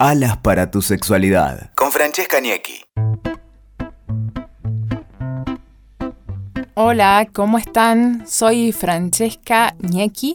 Alas para tu sexualidad. Con Francesca Niecki. Hola, ¿cómo están? Soy Francesca Niecki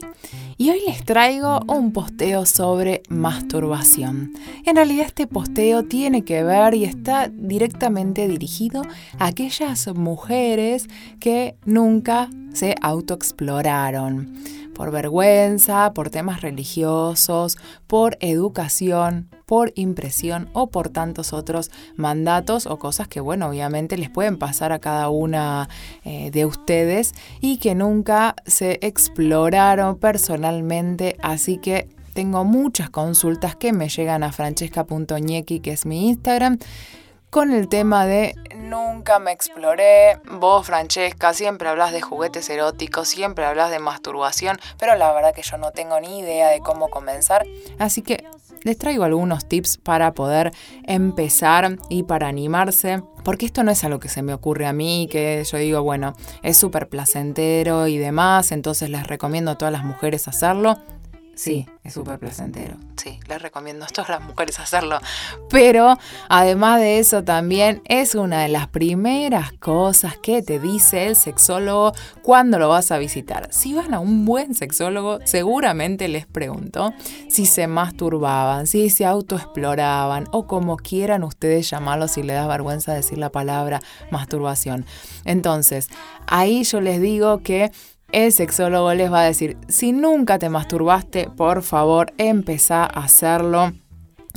y hoy les traigo un posteo sobre masturbación. En realidad este posteo tiene que ver y está directamente dirigido a aquellas mujeres que nunca se autoexploraron por vergüenza, por temas religiosos, por educación, por impresión o por tantos otros mandatos o cosas que, bueno, obviamente les pueden pasar a cada una eh, de ustedes y que nunca se exploraron personalmente. Así que tengo muchas consultas que me llegan a francesca.ñequi, que es mi Instagram con el tema de nunca me exploré, vos Francesca siempre hablas de juguetes eróticos, siempre hablas de masturbación, pero la verdad que yo no tengo ni idea de cómo comenzar, así que les traigo algunos tips para poder empezar y para animarse, porque esto no es algo que se me ocurre a mí, que yo digo, bueno, es súper placentero y demás, entonces les recomiendo a todas las mujeres hacerlo. Sí, es súper placentero. Sí, les recomiendo a todas las mujeres hacerlo. Pero además de eso también es una de las primeras cosas que te dice el sexólogo cuando lo vas a visitar. Si van a un buen sexólogo, seguramente les pregunto si se masturbaban, si se autoexploraban o como quieran ustedes llamarlo si les da vergüenza decir la palabra masturbación. Entonces, ahí yo les digo que el sexólogo les va a decir, si nunca te masturbaste, por favor, empezá a hacerlo.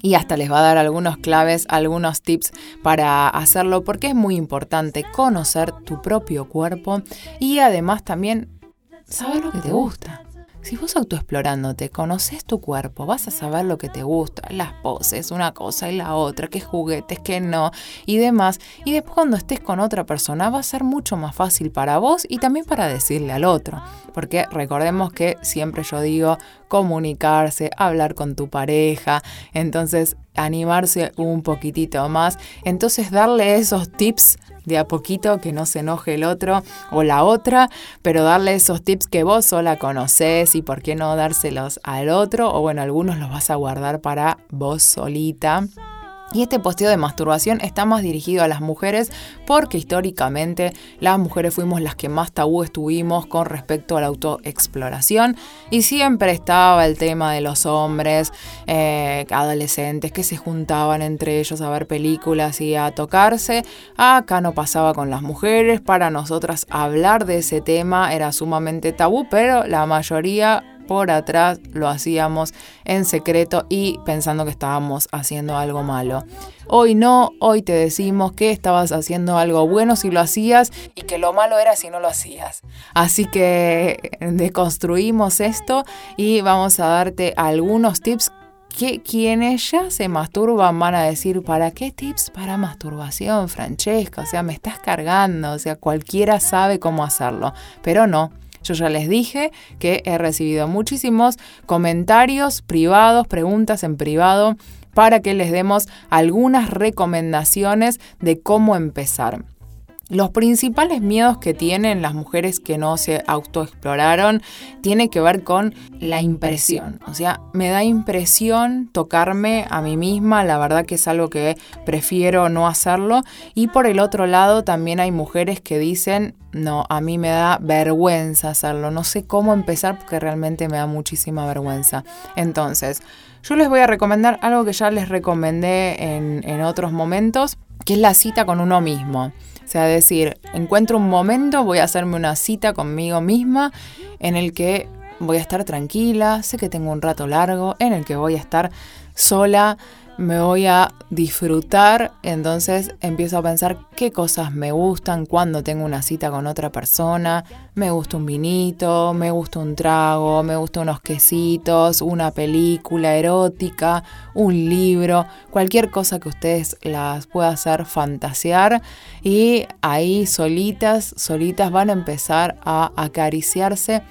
Y hasta les va a dar algunos claves, algunos tips para hacerlo, porque es muy importante conocer tu propio cuerpo y además también saber lo que te gusta. Si vos autoexplorándote, conoces tu cuerpo, vas a saber lo que te gusta, las poses, una cosa y la otra, qué juguetes, qué no y demás. Y después cuando estés con otra persona va a ser mucho más fácil para vos y también para decirle al otro. Porque recordemos que siempre yo digo comunicarse, hablar con tu pareja, entonces animarse un poquitito más, entonces darle esos tips de a poquito que no se enoje el otro o la otra, pero darle esos tips que vos sola conocés y por qué no dárselos al otro o bueno, algunos los vas a guardar para vos solita. Y este posteo de masturbación está más dirigido a las mujeres porque históricamente las mujeres fuimos las que más tabú estuvimos con respecto a la autoexploración y siempre estaba el tema de los hombres eh, adolescentes que se juntaban entre ellos a ver películas y a tocarse. Acá no pasaba con las mujeres, para nosotras hablar de ese tema era sumamente tabú, pero la mayoría por atrás lo hacíamos en secreto y pensando que estábamos haciendo algo malo. Hoy no, hoy te decimos que estabas haciendo algo bueno si lo hacías y que lo malo era si no lo hacías. Así que deconstruimos esto y vamos a darte algunos tips que quienes ya se masturban van a decir, ¿para qué tips para masturbación, Francesca? O sea, me estás cargando, o sea, cualquiera sabe cómo hacerlo, pero no. Yo ya les dije que he recibido muchísimos comentarios privados, preguntas en privado para que les demos algunas recomendaciones de cómo empezar. Los principales miedos que tienen las mujeres que no se autoexploraron tiene que ver con la impresión. O sea, me da impresión tocarme a mí misma, la verdad que es algo que prefiero no hacerlo. Y por el otro lado también hay mujeres que dicen, no, a mí me da vergüenza hacerlo, no sé cómo empezar porque realmente me da muchísima vergüenza. Entonces, yo les voy a recomendar algo que ya les recomendé en, en otros momentos, que es la cita con uno mismo. O sea, decir, encuentro un momento, voy a hacerme una cita conmigo misma en el que voy a estar tranquila, sé que tengo un rato largo, en el que voy a estar sola, me voy a disfrutar, entonces empiezo a pensar qué cosas me gustan cuando tengo una cita con otra persona, me gusta un vinito, me gusta un trago, me gustan unos quesitos, una película erótica, un libro, cualquier cosa que ustedes las pueda hacer fantasear. Y ahí solitas, solitas van a empezar a acariciarse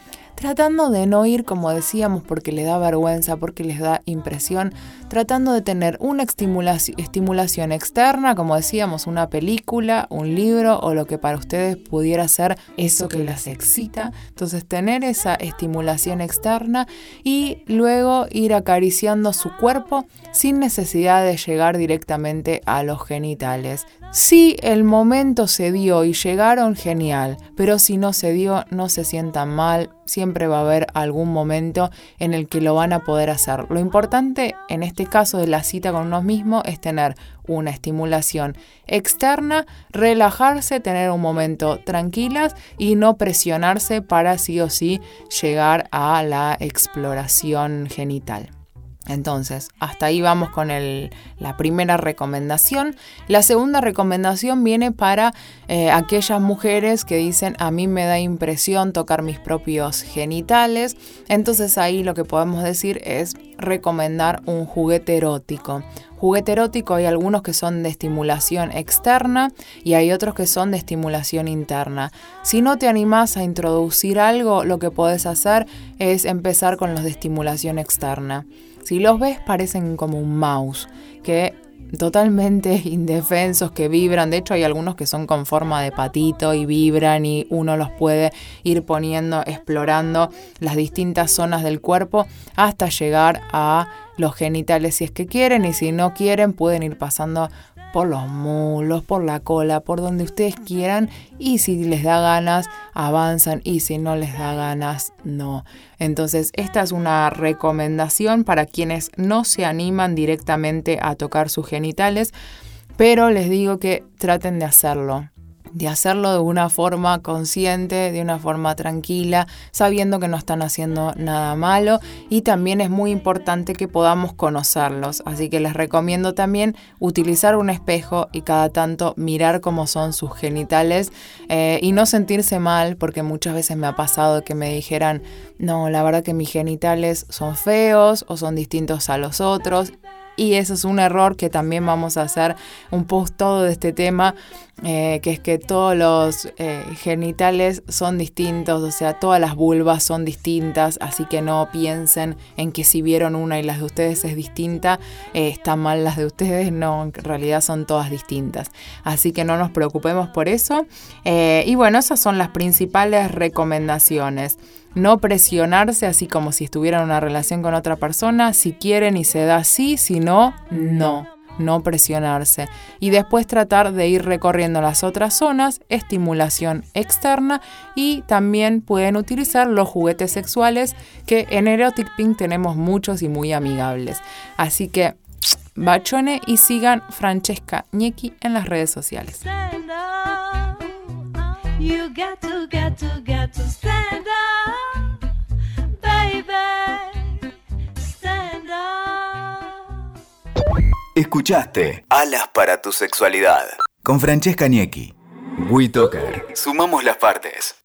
tratando de no ir como decíamos porque les da vergüenza, porque les da impresión, tratando de tener una estimulación, externa, como decíamos, una película, un libro o lo que para ustedes pudiera ser eso que las excita. Entonces tener esa estimulación externa y luego ir acariciando su cuerpo sin necesidad de llegar directamente a los genitales. Si el momento se dio y llegaron, genial, pero si no se dio, no se sientan mal, siempre va a haber algún momento en el que lo van a poder hacer. Lo importante en este caso de la cita con uno mismo es tener una estimulación externa, relajarse, tener un momento tranquilas y no presionarse para sí o sí llegar a la exploración genital. Entonces, hasta ahí vamos con la primera recomendación. La segunda recomendación viene para eh, aquellas mujeres que dicen a mí me da impresión tocar mis propios genitales. Entonces ahí lo que podemos decir es recomendar un juguete erótico. Juguete erótico hay algunos que son de estimulación externa y hay otros que son de estimulación interna. Si no te animas a introducir algo, lo que puedes hacer es empezar con los de estimulación externa. Si los ves parecen como un mouse, que totalmente indefensos, que vibran. De hecho hay algunos que son con forma de patito y vibran y uno los puede ir poniendo, explorando las distintas zonas del cuerpo hasta llegar a los genitales si es que quieren y si no quieren pueden ir pasando por los mulos, por la cola, por donde ustedes quieran. Y si les da ganas avanzan. Y si no les da ganas no. Entonces esta es una recomendación para quienes no se animan directamente a tocar sus genitales, pero les digo que traten de hacerlo de hacerlo de una forma consciente, de una forma tranquila, sabiendo que no están haciendo nada malo y también es muy importante que podamos conocerlos. Así que les recomiendo también utilizar un espejo y cada tanto mirar cómo son sus genitales eh, y no sentirse mal porque muchas veces me ha pasado que me dijeran, no, la verdad que mis genitales son feos o son distintos a los otros y eso es un error que también vamos a hacer un post todo de este tema, eh, que es que todos los eh, genitales son distintos, o sea, todas las vulvas son distintas, así que no piensen en que si vieron una y las de ustedes es distinta, eh, están mal las de ustedes, no, en realidad son todas distintas. Así que no nos preocupemos por eso. y bueno, esas son las principales recomendaciones no presionarse así como si estuvieran en una relación con otra persona, si quieren y se da sí, si no, no, no presionarse. Y después tratar de ir recorriendo las otras zonas, estimulación externa y también pueden utilizar los juguetes sexuales que en Erotic Pink tenemos muchos y muy amigables. Así que bachone y sigan Francesca Ñequi en las redes sociales. Escuchaste Alas para tu sexualidad con Francesca Niecki. WeToker. Sumamos las partes.